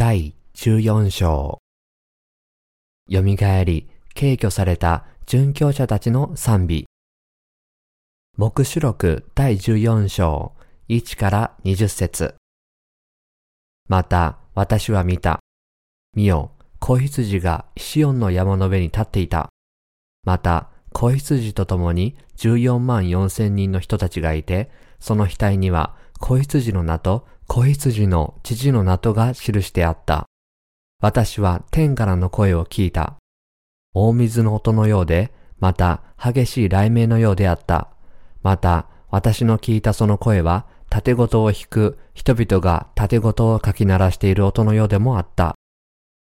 第14章。蘇り、敬挙された殉教者たちの賛美。目視録第14章、1から20節また、私は見た。見よ、子羊がシオンの山の上に立っていた。また、子羊と共に14万4千人の人たちがいて、その額には子羊の名と子羊の父の名とが記してあった。私は天からの声を聞いた。大水の音のようで、また激しい雷鳴のようであった。また私の聞いたその声は、縦ごとを弾く人々が縦ごとをかき鳴らしている音のようでもあった。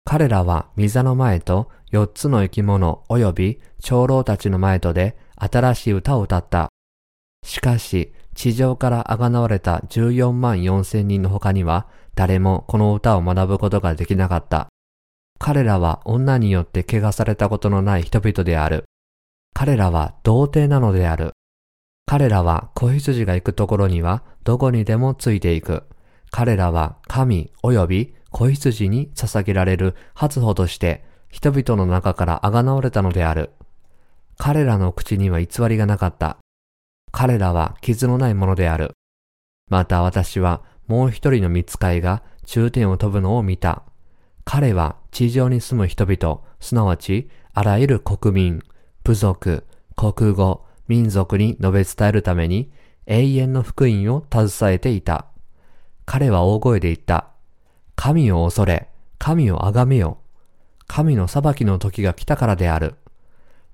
彼らは水の前と四つの生き物及び長老たちの前とで新しい歌を歌った。しかし、地上からあがなわれた14万4千人の他には、誰もこの歌を学ぶことができなかった。彼らは女によって怪我されたことのない人々である。彼らは童貞なのである。彼らは子羊が行くところにはどこにでもついていく。彼らは神及び子羊に捧げられる初歩として人々の中からあがなわれたのである。彼らの口には偽りがなかった。彼らは傷のないものである。また私はもう一人の見つかいが中天を飛ぶのを見た。彼は地上に住む人々、すなわちあらゆる国民、部族、国語、民族に述べ伝えるために永遠の福音を携えていた。彼は大声で言った。神を恐れ、神を崇めよ。神の裁きの時が来たからである。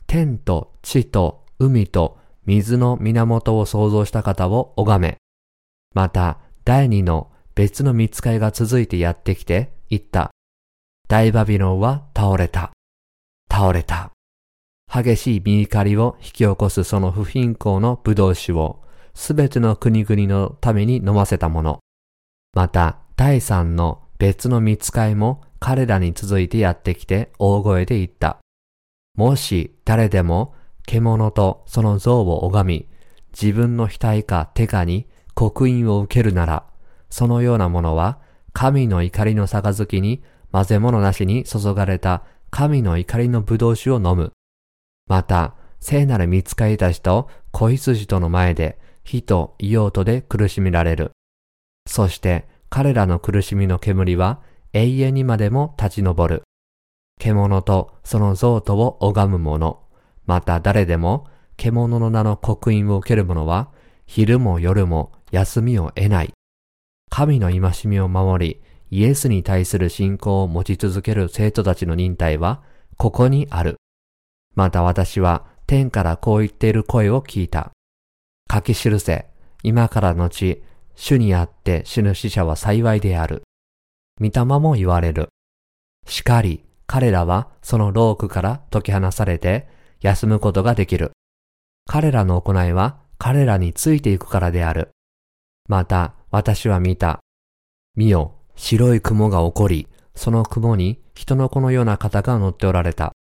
天と地と海と水の源を創造した方を拝め。また、第二の別の見つかりが続いてやってきて、言った。大バビロンは倒れた。倒れた。激しい見怒りを引き起こすその不貧困の葡萄酒を、すべての国々のために飲ませたもの。また、第三の別の見つかいも彼らに続いてやってきて大声で言った。もし誰でも獣とその像を拝み、自分の額か手かに刻印を受けるなら、そのようなものは、神の怒りの杯に混ぜ物なしに注がれた神の怒りの葡萄酒を飲む。また、聖なる見つかりたちと子羊との前で、火と硫黄とで苦しめられる。そして彼らの苦しみの煙は永遠にまでも立ち上る。獣とその像とを拝む者。また誰でも獣の名の刻印を受ける者は、昼も夜も休みを得ない。神の戒みを守り、イエスに対する信仰を持ち続ける生徒たちの忍耐は、ここにある。また私は天からこう言っている声を聞いた。書き記せ、今からのち、主にあって死ぬ死者は幸いである。御霊も言われる。しかり、彼らはそのロークから解き放されて、休むことができる。彼らの行いは彼らについていくからである。また私は見た。見よ、白い雲が起こり、その雲に人の子のような方が乗っておられた。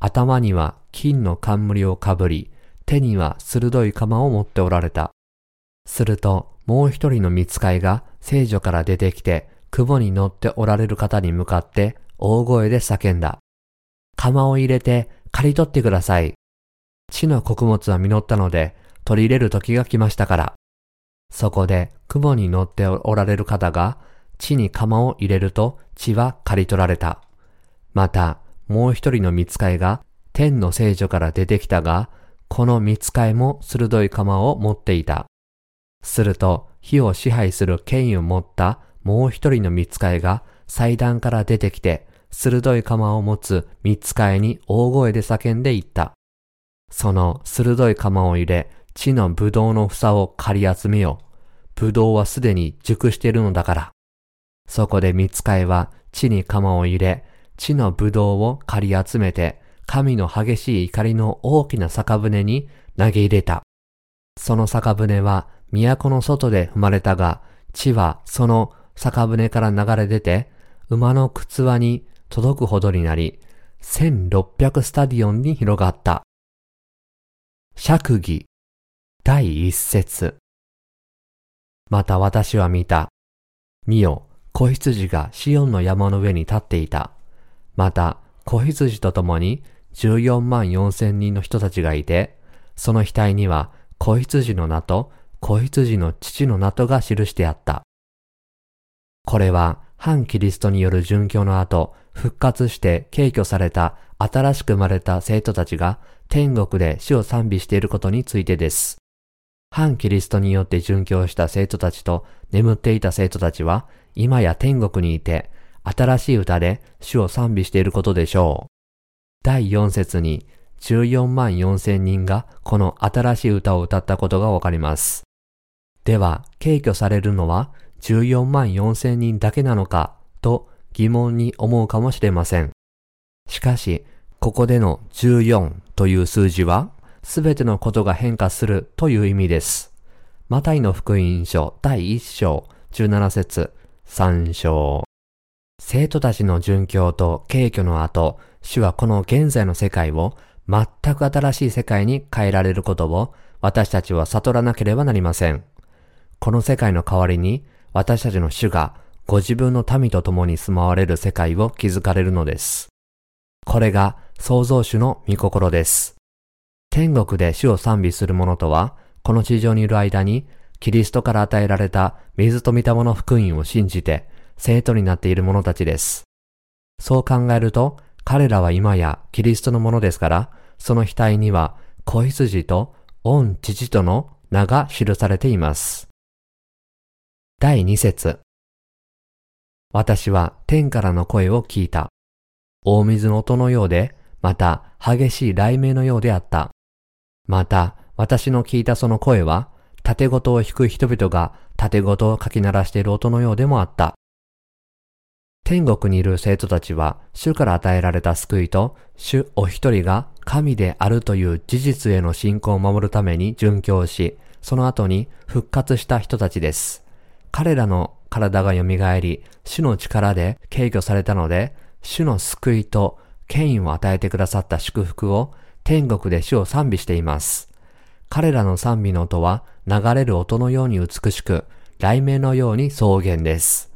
頭には金の冠をかぶり、手には鋭い鎌を持っておられた。すると、もう一人の見つかいが聖女から出てきて、雲に乗っておられる方に向かって大声で叫んだ。釜を入れて刈り取ってください。地の穀物は実ったので、取り入れる時が来ましたから。そこで雲に乗っておられる方が、地に釜を入れると地は刈り取られた。また、もう一人の見つかいが天の聖女から出てきたが、この見つかいも鋭い釜を持っていた。すると、火を支配する権威を持ったもう一人の見つかいが祭壇から出てきて、鋭い鎌を持つ三つ替えに大声で叫んでいった。その鋭い鎌を入れ、地の葡萄の房を刈り集めよう。葡萄はすでに熟しているのだから。そこで三つ替えは地に鎌を入れ、地の葡萄を刈り集めて、神の激しい怒りの大きな酒舟に投げ入れた。その酒舟は都の外で踏まれたが、地はその酒舟から流れ出て、馬の靴輪に届くほどになり、1600スタディオンに広がった。釈義第一節また私は見た。見よ、子羊がシオンの山の上に立っていた。また、子羊と共に14万4千人の人たちがいて、その額には子羊の名と子羊の父の名とが記してあった。これは反キリストによる殉教の後、復活して敬挙された新しく生まれた生徒たちが天国で死を賛美していることについてです。反キリストによって殉教した生徒たちと眠っていた生徒たちは今や天国にいて新しい歌で主を賛美していることでしょう。第4節に14万4千人がこの新しい歌を歌ったことがわかります。では、敬挙されるのは14万4千人だけなのかと疑問に思うかもしれません。しかし、ここでの14という数字は、すべてのことが変化するという意味です。マタイの福音書第1章17節3章。生徒たちの殉教と敬虚の後、主はこの現在の世界を全く新しい世界に変えられることを私たちは悟らなければなりません。この世界の代わりに私たちの主がご自分の民と共に住まわれる世界を築かれるのです。これが創造主の御心です。天国で主を賛美する者とは、この地上にいる間に、キリストから与えられた水と御霊の福音を信じて、生徒になっている者たちです。そう考えると、彼らは今やキリストのものですから、その額には、子羊と御父との名が記されています。第2節私は天からの声を聞いた。大水の音のようで、また激しい雷鳴のようであった。また、私の聞いたその声は、縦ごとを弾く人々が縦ごとをかき鳴らしている音のようでもあった。天国にいる生徒たちは、主から与えられた救いと、主お一人が神であるという事実への信仰を守るために殉教し、その後に復活した人たちです。彼らの体が蘇り、主の力で敬挙されたので、主の救いと権威を与えてくださった祝福を天国で主を賛美しています。彼らの賛美の音は流れる音のように美しく、雷鳴のように草原です。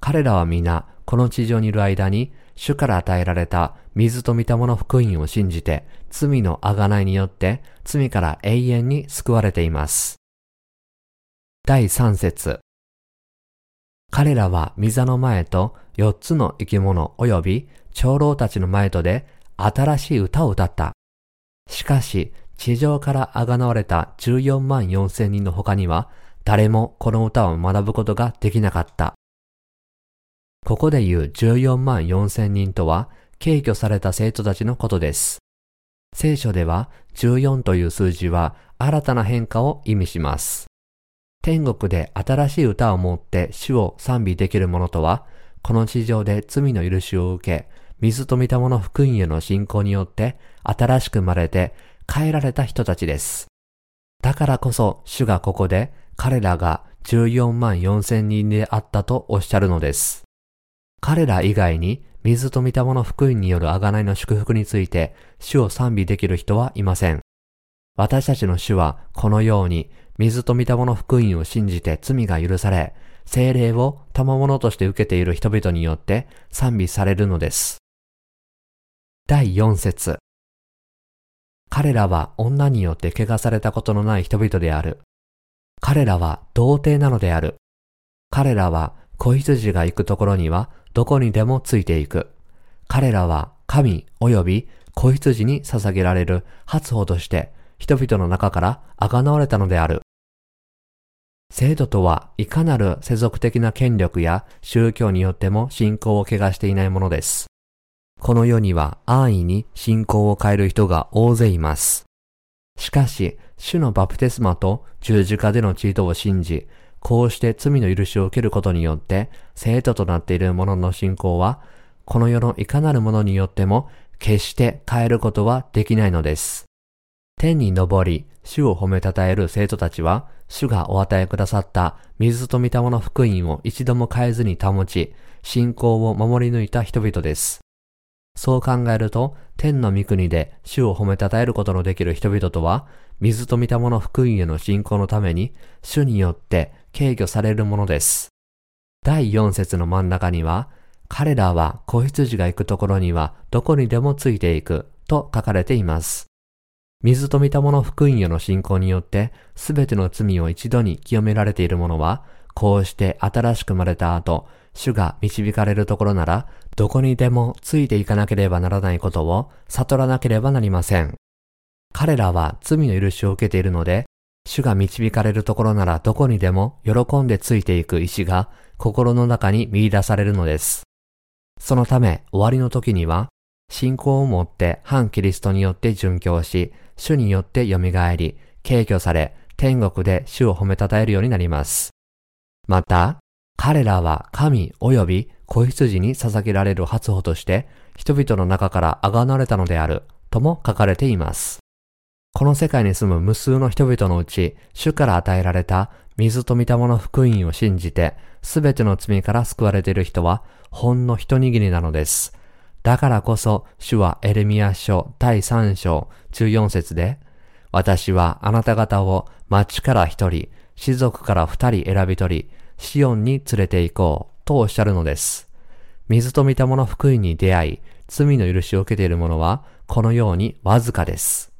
彼らは皆、この地上にいる間に、主から与えられた水と御霊の福音を信じて、罪の贖いによって罪から永遠に救われています。第3節彼らは御座の前と四つの生き物及び長老たちの前とで新しい歌を歌った。しかし、地上からあがなわれた14万4千人の他には、誰もこの歌を学ぶことができなかった。ここで言う14万4千人とは、敬挙された生徒たちのことです。聖書では14という数字は新たな変化を意味します。天国で新しい歌を持って主を賛美できる者とは、この地上で罪の許しを受け、水と御霊の福音への信仰によって新しく生まれて変えられた人たちです。だからこそ主がここで彼らが14万4千人であったとおっしゃるのです。彼ら以外に水と御霊の福音による贖いの祝福について主を賛美できる人はいません。私たちの主はこのように水と御霊の福音を信じて罪が許され、精霊を賜物として受けている人々によって賛美されるのです。第4節彼らは女によって汚されたことのない人々である。彼らは童貞なのである。彼らは子羊が行くところにはどこにでもついていく。彼らは神及び子羊に捧げられる初歩として人々の中から贖われたのである。制度とはいかなる世俗的な権力や宗教によっても信仰を汚していないものです。この世には安易に信仰を変える人が大勢います。しかし、主のバプテスマと十字架でのチートを信じ、こうして罪の許しを受けることによって、生徒となっている者の信仰は、この世のいかなるものによっても、決して変えることはできないのです。天に昇り、主を褒めたたえる生徒たちは、主がお与えくださった水と御霊の福音を一度も変えずに保ち、信仰を守り抜いた人々です。そう考えると、天の御国で主を褒めたたえることのできる人々とは、水と御霊の福音への信仰のために、主によって敬挙されるものです。第4節の真ん中には、彼らは子羊が行くところにはどこにでもついていくと書かれています。水と見たもの福音への信仰によってすべての罪を一度に清められている者は、こうして新しく生まれた後、主が導かれるところなら、どこにでもついていかなければならないことを悟らなければなりません。彼らは罪の許しを受けているので、主が導かれるところならどこにでも喜んでついていく意志が心の中に見出されるのです。そのため終わりの時には、信仰を持って反キリストによって殉教し、主によって蘇り、敬挙され、天国で主を褒めたたえるようになります。また、彼らは神及び子羊に捧げられる初歩として、人々の中からあがなれたのである、とも書かれています。この世界に住む無数の人々のうち、主から与えられた水と御霊の福音を信じて、すべての罪から救われている人は、ほんの一握りなのです。だからこそ、主はエレミア書第3章14節で、私はあなた方を町から一人、士族から二人選び取り、シオンに連れて行こう、とおっしゃるのです。水と御霊の福音に出会い、罪の許しを受けている者は、このようにわずかです。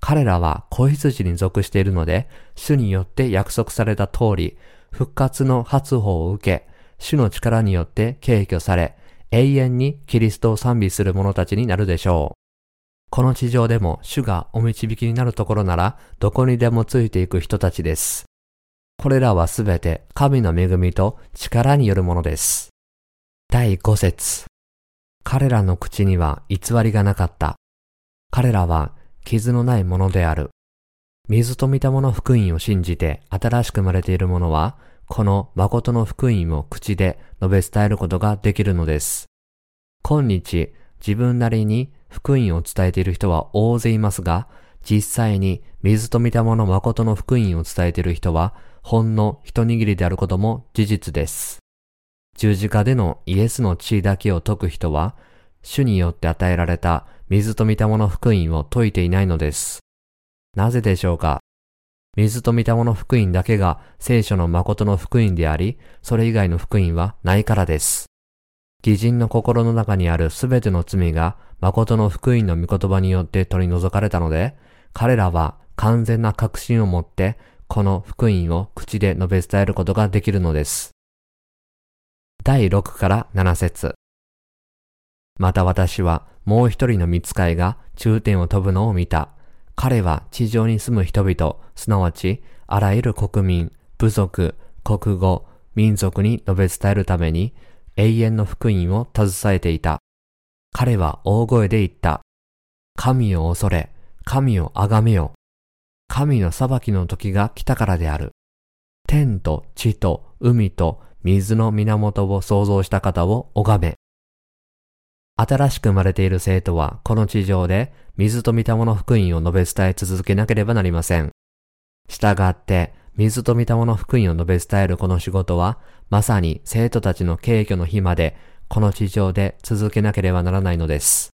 彼らは子羊に属しているので、主によって約束された通り、復活の発報を受け、主の力によって敬挙され、永遠にキリストを賛美する者たちになるでしょう。この地上でも主がお導きになるところなら、どこにでもついていく人たちです。これらはすべて神の恵みと力によるものです。第5節彼らの口には偽りがなかった。彼らは傷のないものである。水と見たもの福音を信じて新しく生まれている者は、この誠の福音を口で述べ伝えることができるのです。今日、自分なりに福音を伝えている人は大勢いますが、実際に水と見たもの誠の福音を伝えている人は、ほんの一握りであることも事実です。十字架でのイエスの地位だけを解く人は、主によって与えられた水と見たもの福音を説いていないのです。なぜでしょうか？水と見たもの福音だけが聖書の誠の福音であり、それ以外の福音はないからです。偽人の心の中にあるすべての罪が誠の福音の御言葉によって取り除かれたので、彼らは完全な確信を持ってこの福音を口で述べ伝えることができるのです。第6から7節また私はもう一人の見使いが中天を飛ぶのを見た。彼は地上に住む人々、すなわちあらゆる国民、部族、国語、民族に述べ伝えるために永遠の福音を携えていた。彼は大声で言った。神を恐れ、神を崇めよ。神の裁きの時が来たからである。天と地と海と水の源を創造した方を拝め。新しく生まれている生徒はこの地上で水と御霊の福音を述べ伝え続けなければなりません。従って、水と御霊の福音を述べ伝えるこの仕事は、まさに生徒たちの敬虚の日まで、この地上で続けなければならないのです。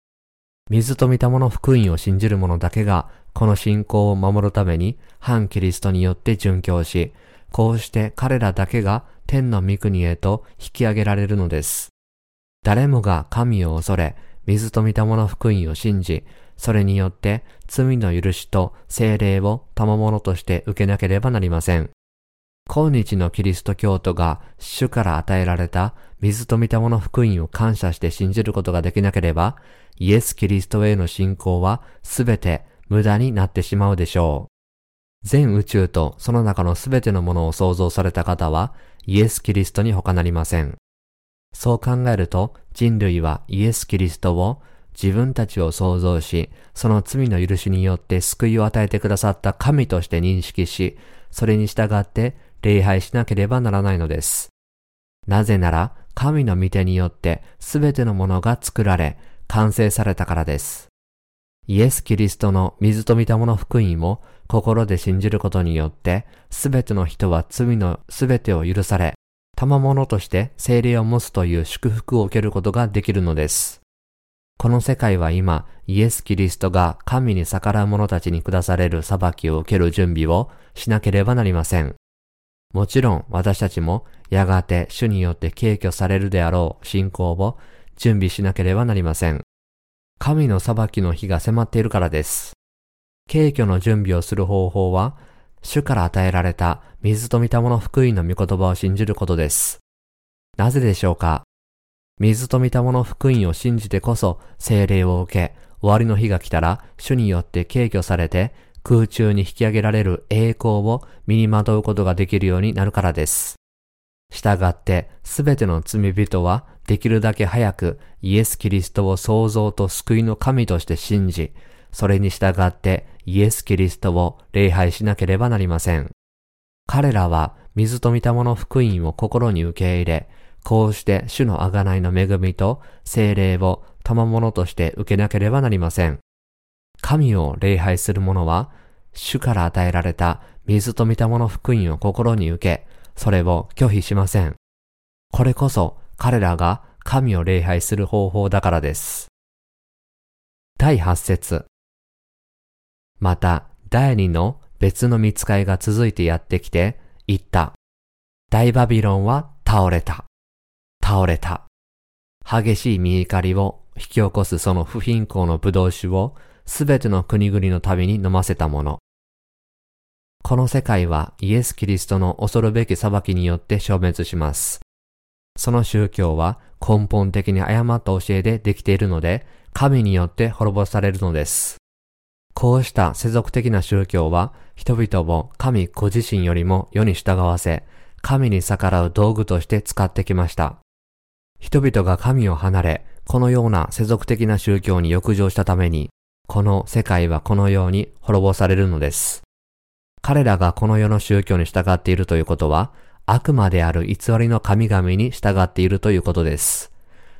水と御霊の福音を信じる者だけが、この信仰を守るために、反キリストによって殉教し、こうして彼らだけが天の御国へと引き上げられるのです。誰もが神を恐れ、水と御霊の福音を信じ、それによって罪の許しと精霊を賜物として受けなければなりません。今日のキリスト教徒が主から与えられた水と御霊の福音を感謝して信じることができなければ、イエス・キリストへの信仰はすべて無駄になってしまうでしょう。全宇宙とその中のすべてのものを創造された方はイエス・キリストに他なりません。そう考えると人類はイエス・キリストを自分たちを創造し、その罪の許しによって救いを与えてくださった神として認識し、それに従って礼拝しなければならないのです。なぜなら、神の御手によってすべてのものが作られ、完成されたからです。イエス・キリストの水と御霊の福音を心で信じることによって、すべての人は罪のすべてを許され、賜物として精霊を持つという祝福を受けることができるのです。この世界は今、イエス・キリストが神に逆らう者たちに下される裁きを受ける準備をしなければなりません。もちろん私たちもやがて主によって敬挙されるであろう信仰を準備しなければなりません。神の裁きの日が迫っているからです。敬挙の準備をする方法は、主から与えられた水と御霊の福音の御言葉を信じることです。なぜでしょうか？水と御霊の福音を信じてこそ精霊を受け、終わりの日が来たら主によって敬挙されて空中に引き上げられる栄光を身にまとうことができるようになるからです。従ってすべての罪人はできるだけ早くイエス・キリストを創造と救いの神として信じ、それに従ってイエス・キリストを礼拝しなければなりません。彼らは水と御霊の福音を心に受け入れ、こうして主の贖いの恵みと精霊を賜物として受けなければなりません。神を礼拝する者は、主から与えられた水と御霊の福音を心に受け、それを拒否しません。これこそ彼らが神を礼拝する方法だからです。第8節また、第二の別の見つかいが続いてやってきて、言った。大バビロンは倒れた。倒れた。激しい見怒りを引き起こすその不貧困の葡萄酒をすべての国々の旅に飲ませたもの。この世界はイエス・キリストの恐るべき裁きによって消滅します。その宗教は根本的に誤った教えでできているので、神によって滅ぼされるのです。こうした世俗的な宗教は人々を神ご自身よりも世に従わせ、神に逆らう道具として使ってきました。人々が神を離れ、このような世俗的な宗教に浴場したために、この世界はこのように滅ぼされるのです。彼らがこの世の宗教に従っているということは、悪魔である偽りの神々に従っているということです。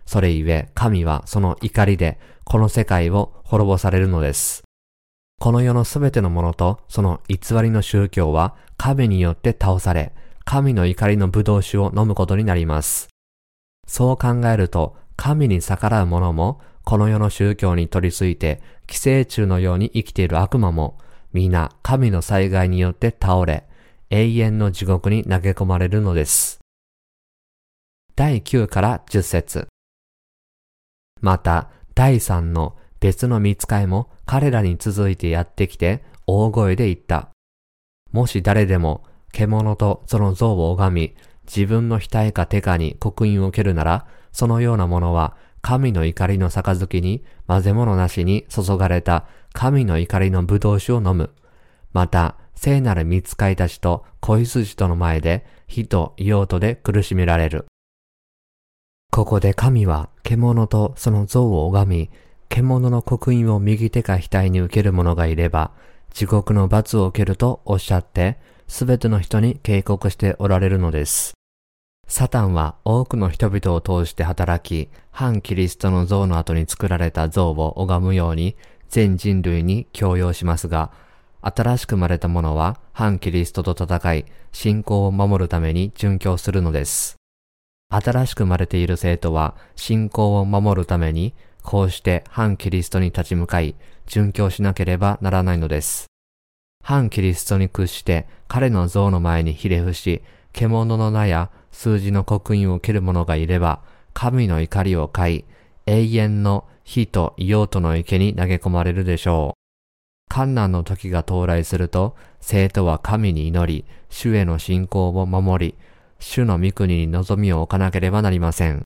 それゆえ、神はその怒りで、この世界を滅ぼされるのです。この世のすべてのものと、その偽りの宗教は、神によって倒され、神の怒りの葡萄酒を飲むことになります。そう考えると、神に逆らう者も、この世の宗教に取り付いて、寄生虫のように生きている悪魔も、皆神の災害によって倒れ、永遠の地獄に投げ込まれるのです。第9から10節また、第3の別の見つかいも彼らに続いてやってきて大声で言った。もし誰でも獣とその像を拝み、自分の額か手かに刻印を受けるなら、そのようなものは神の怒りの杯に混ぜ物なしに注がれた神の怒りの葡萄酒を飲む。また、聖なる見つかいたちと恋筋との前で火と硫黄とで苦しめられる。ここで神は獣とその像を拝み、獣の刻印を右手か額に受ける者がいれば、地獄の罰を受けるとおっしゃって、すべての人に警告しておられるのです。サタンは多くの人々を通して働き、反キリストの像の後に作られた像を拝むように全人類に強要しますが、新しく生まれた者は反キリストと戦い、信仰を守るために殉教するのです。新しく生まれている生徒は信仰を守るために、こうして反キリストに立ち向かい、殉教しなければならないのです。反キリストに屈して彼の像の前にひれ伏し、獣の名や数字の刻印を受ける者がいれば、神の怒りを買い、永遠の火と硫黄との池に投げ込まれるでしょう。観難の時が到来すると、生徒は神に祈り、主への信仰を守り、主の御国に望みを置かなければなりません。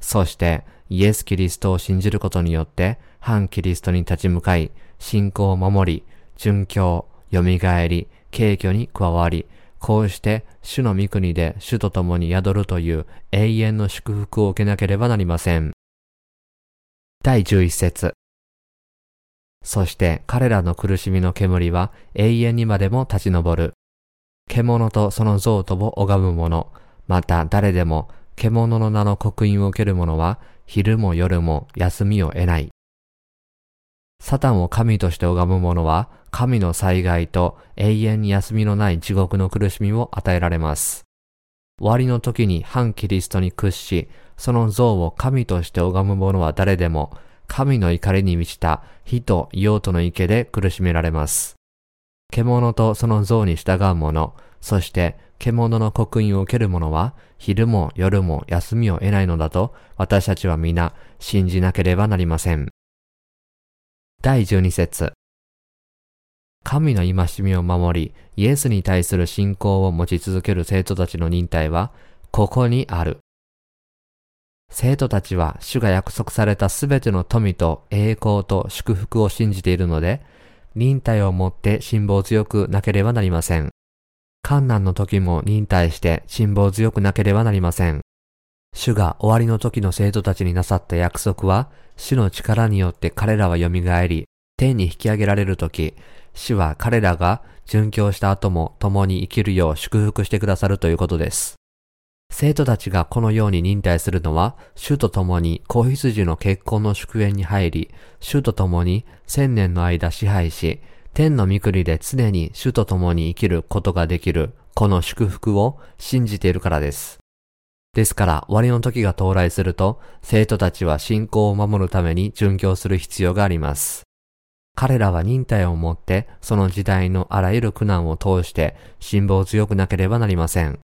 そして、イエス・キリストを信じることによって、反キリストに立ち向かい、信仰を守り、殉教、蘇り、敬虚に加わり、こうして主の御国で主と共に宿るという永遠の祝福を受けなければなりません。第11節そして彼らの苦しみの煙は永遠にまでも立ち上る。獣とその像とを拝む者、また誰でも獣の名の刻印を受ける者は昼も夜も休みを得ない。サタンを神として拝む者は神の災害と永遠に休みのない地獄の苦しみを与えられます。終わりの時に反キリストに屈し、その像を神として拝む者は誰でも、神の怒りに満ちた火と硫黄との池で苦しめられます。獣とその像に従う者、そして獣の刻印を受ける者は、昼も夜も休みを得ないのだと、私たちは皆信じなければなりません。第12節神の戒みを守り、イエスに対する信仰を持ち続ける生徒たちの忍耐は、ここにある。生徒たちは主が約束されたすべての富と栄光と祝福を信じているので、忍耐をもって辛抱強くなければなりません。観難の時も忍耐して辛抱強くなければなりません。主が終わりの時の生徒たちになさった約束は、主の力によって彼らは蘇り、天に引き上げられる時、主は彼らが殉教した後も共に生きるよう祝福してくださるということです。生徒たちがこのように忍耐するのは、主と共に子羊の結婚の祝宴に入り、主と共に千年の間支配し、天の御国で常に主と共に生きることができる、この祝福を信じているからです。ですから終わりの時が到来すると、生徒たちは信仰を守るために殉教する必要があります。彼らは忍耐を持って、その時代のあらゆる苦難を通して、辛抱強くなければなりません。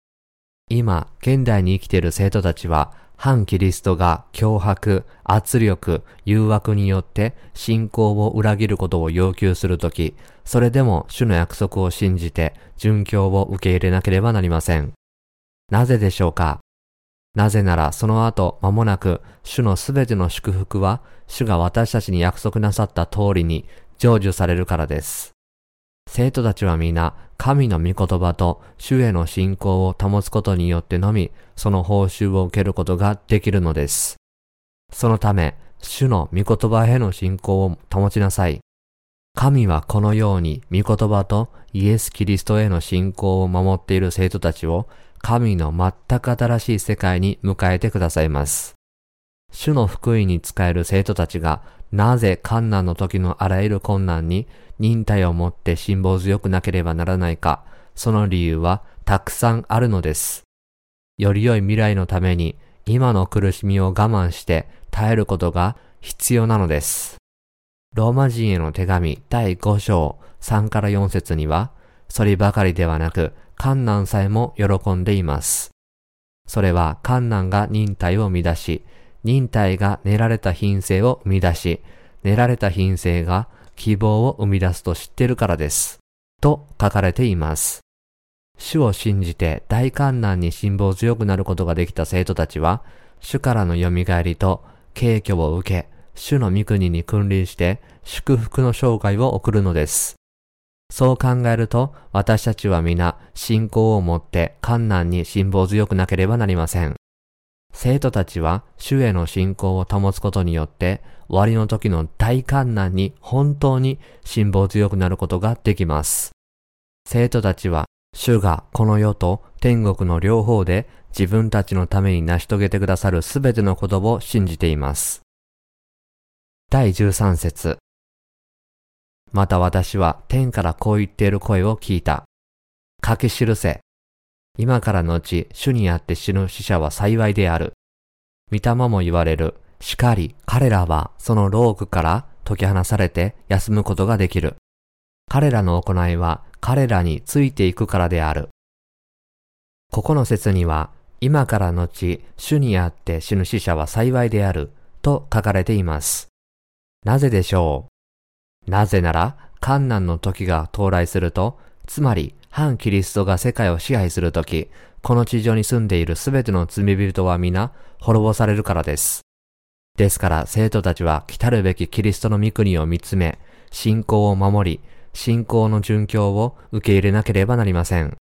今、現代に生きている生徒たちは、反キリストが脅迫、圧力、誘惑によって信仰を裏切ることを要求するとき、それでも主の約束を信じて、殉教を受け入れなければなりません。なぜでしょうか？なぜならその後間もなく主のすべての祝福は主が私たちに約束なさった通りに成就されるからです。生徒たちは皆神の御言葉と主への信仰を保つことによってのみその報酬を受けることができるのです。そのため主の御言葉への信仰を保ちなさい。神はこのように御言葉とイエス・キリストへの信仰を守っている生徒たちを神の全く新しい世界に迎えてくださいます。主の福音に使える生徒たちがなぜ観難の時のあらゆる困難に忍耐を持って辛抱強くなければならないか、その理由はたくさんあるのです。より良い未来のために今の苦しみを我慢して耐えることが必要なのです。ローマ人への手紙第5章3から4節には、そればかりではなく、観難さえも喜んでいます。それは観難が忍耐を生み出し、忍耐が練られた品性を生み出し、練られた品性が希望を生み出すと知っているからです。と書かれています。主を信じて大観難に辛抱強くなることができた生徒たちは、主からの蘇りと敬虚を受け、主の御国に君臨して祝福の生涯を送るのです。そう考えると、私たちは皆、信仰を持って観難に辛抱強くなければなりません。生徒たちは、主への信仰を保つことによって、終わりの時の大観難に本当に辛抱強くなることができます。生徒たちは、主がこの世と天国の両方で自分たちのために成し遂げてくださるすべてのことを信じています。第13節また私は天からこう言っている声を聞いた。書き記せ。今からのち、主にあって死ぬ死者は幸いである。御霊も言われる。しかり、彼らはそのロークから解き放されて休むことができる。彼らの行いは彼らについていくからである。ここの説には、今からのち、主にあって死ぬ死者は幸いである、と書かれています。なぜでしょう？なぜなら、観難の時が到来すると、つまり、反キリストが世界を支配するとき、この地上に住んでいるすべての罪人は皆滅ぼされるからです。ですから生徒たちは来たるべきキリストの御国を見つめ、信仰を守り、信仰の殉教を受け入れなければなりません。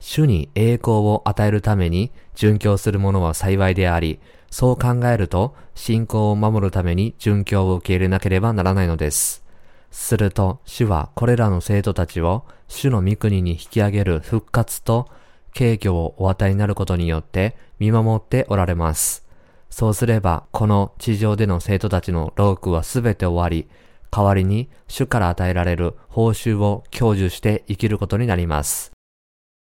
主に栄光を与えるために殉教する者は幸いであり、そう考えると信仰を守るために殉教を受け入れなければならないのです。すると主はこれらの生徒たちを主の御国に引き上げる復活と敬虚をお与えになることによって見守っておられます。そうすればこの地上での生徒たちの労苦はすべて終わり、代わりに主から与えられる報酬を享受して生きることになります。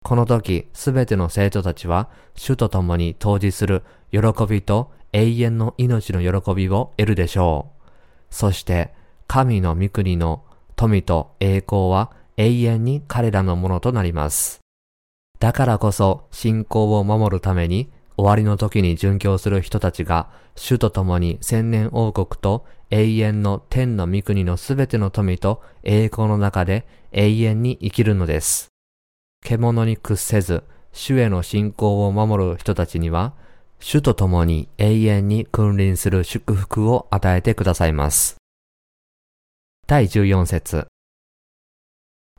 この時、すべての生徒たちは主と共に当時する喜びと永遠の命の喜びを得るでしょう。そして神の御国の富と栄光は永遠に彼らのものとなります。だからこそ信仰を守るために終わりの時に殉教する人たちが主と共に千年王国と永遠の天の御国のすべての富と栄光の中で永遠に生きるのです。獣に屈せず、主への信仰を守る人たちには、主と共に永遠に君臨する祝福を与えてくださいます。第14節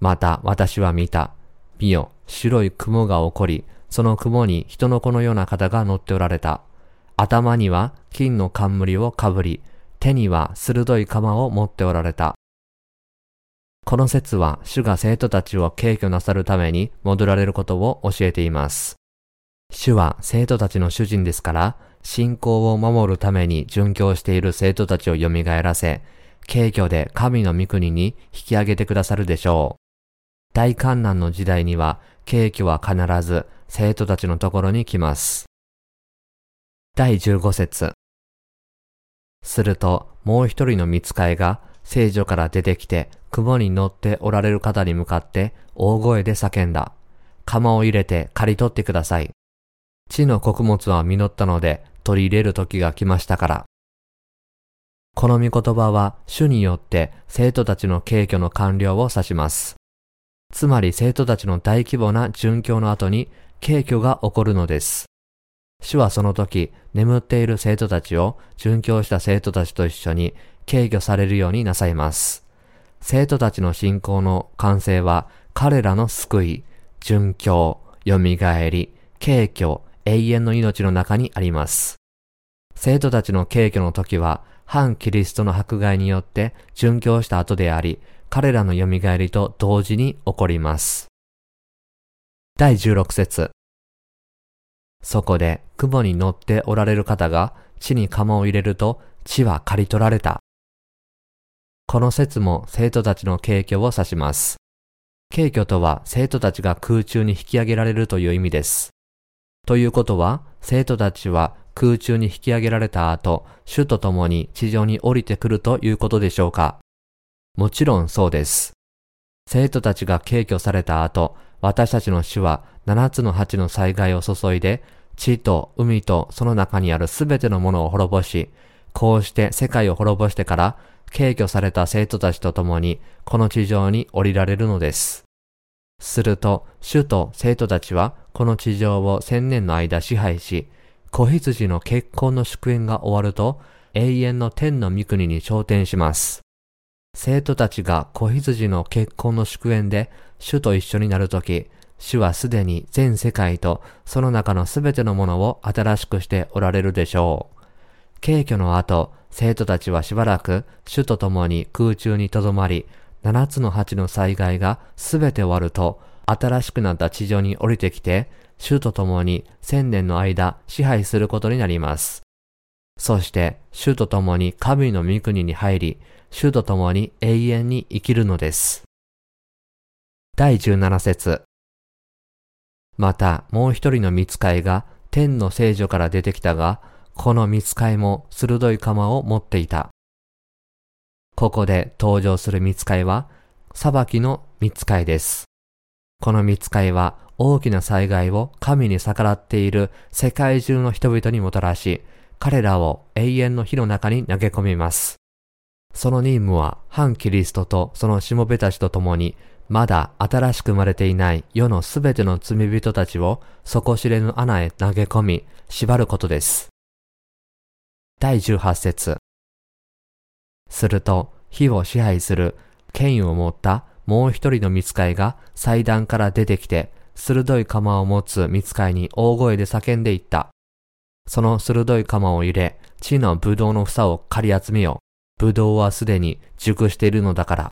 また私は見た。見よ、白い雲が起こり、その雲に人の子のような方が乗っておられた。頭には金の冠をかぶり、手には鋭い鎌を持っておられた。この説は主が生徒たちを敬挙なさるために戻られることを教えています。主は生徒たちの主人ですから、信仰を守るために殉教している生徒たちを蘇らせ、敬挙で神の御国に引き上げてくださるでしょう。大観難の時代には、敬挙は必ず生徒たちのところに来ます。第15節すると、もう一人の見つかいが聖女から出てきて、雲に乗っておられる方に向かって大声で叫んだ。釜を入れて刈り取ってください。地の穀物は実ったので取り入れる時が来ましたから。この御言葉は主によって生徒たちの敬虚の完了を指します。つまり生徒たちの大規模な殉教の後に敬虚が起こるのです。主はその時、眠っている生徒たちを殉教した生徒たちと一緒に敬虚されるようになさいます。生徒たちの信仰の完成は彼らの救い、殉教、蘇り、敬虚、永遠の命の中にあります。生徒たちの敬虚の時は反キリストの迫害によって殉教した後であり、彼らの蘇りと同時に起こります。第16節そこで雲に乗っておられる方が地に釜を入れると地は刈り取られた。この説も生徒たちの景挙を指します。景挙とは生徒たちが空中に引き上げられるという意味です。ということは、生徒たちは空中に引き上げられた後、主と共に地上に降りてくるということでしょうかもちろんそうです。生徒たちが敬挙された後、私たちの主は七つの鉢の災害を注いで、地と海とその中にあるすべてのものを滅ぼし、こうして世界を滅ぼしてから、敬挙された生徒たちと共に、この地上に降りられるのです。すると、主と生徒たちは、この地上を千年の間支配し、子羊の結婚の祝宴が終わると、永遠の天の御国に昇天します。生徒たちが子羊の結婚の祝宴で主と一緒になるとき、主はすでに全世界とその中のすべてのものを新しくしておられるでしょう。敬挙の後、生徒たちはしばらく主と共に空中に留まり、七つの鉢の災害がすべて終わると、新しくなった地上に降りてきて、主と共に千年の間支配することになります。そして、主と共に神の御国に入り、主と共に永遠に生きるのです。第17節また、もう一人の見つかいが天の聖女から出てきたが、この見つかいも鋭い鎌を持っていた。ここで登場する見つかいは、裁きの見つかいです。この見つかいは大きな災害を神に逆らっている世界中の人々にもたらし、彼らを永遠の火の中に投げ込みます。その任務は反キリストとそのしもべたちと共に、まだ新しく生まれていない世のすべての罪人たちを底知れぬ穴へ投げ込み、縛ることです。第18節すると、火を支配する権威を持ったもう一人の見つかいが祭壇から出てきて、鋭い鎌を持つ見つかいに大声で叫んでいった。その鋭い鎌を入れ、地の葡萄の房を刈り集めよう。葡萄はすでに熟しているのだから。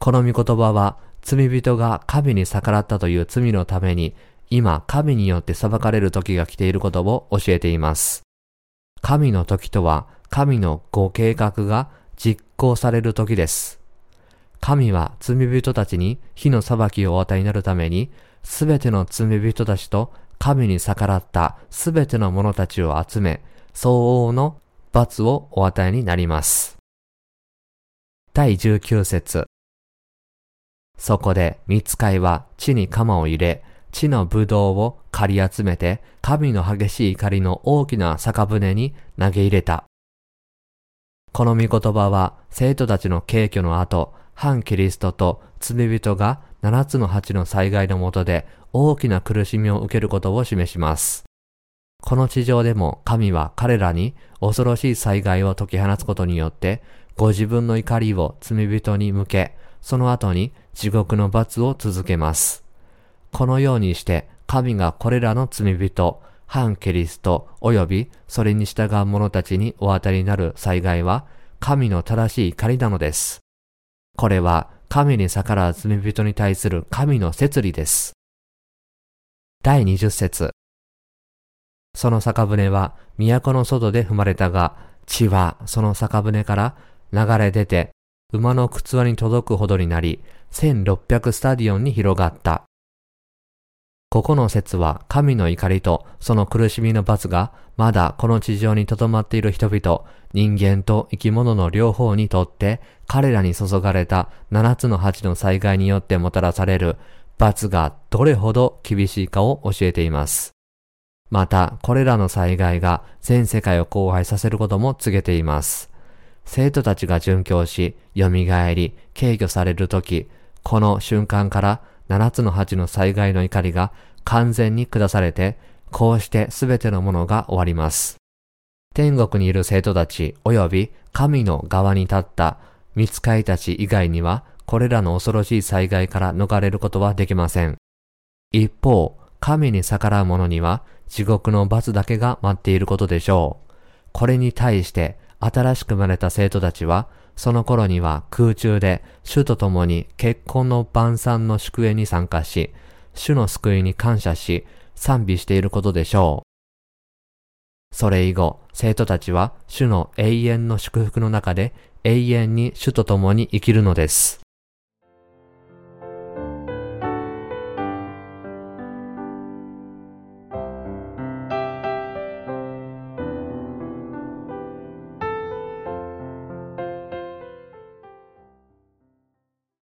この御言葉は、罪人が神に逆らったという罪のために、今神によって裁かれる時が来ていることを教えています。神の時とは、神のご計画が実行される時です。神は罪人たちに火の裁きをお与えになるために、すべての罪人たちと神に逆らったすべての者たちを集め、相応の罰をお与えになります。第19節そこで、見つかいは地に鎌を入れ、地の葡萄を刈り集めて、神の激しい怒りの大きな酒舟に投げ入れた。この御言葉は、生徒たちの敬挙の後、反キリストと罪人が七つの八の災害のもとで大きな苦しみを受けることを示します。この地上でも神は彼らに恐ろしい災害を解き放つことによって、ご自分の怒りを罪人に向け、その後に地獄の罰を続けます。このようにして神がこれらの罪人、反キリスト及びそれに従う者たちにお当たりになる災害は神の正しい怒りなのです。これは神に逆らう罪人に対する神の摂理です。第20節その酒舟は都の外で踏まれたが、血はその酒舟から流れ出て、馬の靴輪に届くほどになり、1600スタディオンに広がった。ここの説は神の怒りとその苦しみの罰がまだこの地上に留まっている人々、人間と生き物の両方にとって彼らに注がれた七つの八の災害によってもたらされる罰がどれほど厳しいかを教えています。また、これらの災害が全世界を荒廃させることも告げています。生徒たちが殉教し、蘇り、軽挙されるとき、この瞬間から七つの八の災害の怒りが完全に下されて、こうしてすべてのものが終わります。天国にいる生徒たち及び神の側に立った見つかいたち以外には、これらの恐ろしい災害から逃れることはできません。一方、神に逆らう者には地獄の罰だけが待っていることでしょう。これに対して新しく生まれた生徒たちはその頃には空中で主と共に結婚の晩餐の祝宴に参加し、主の救いに感謝し、賛美していることでしょう。それ以後、生徒たちは主の永遠の祝福の中で永遠に主と共に生きるのです。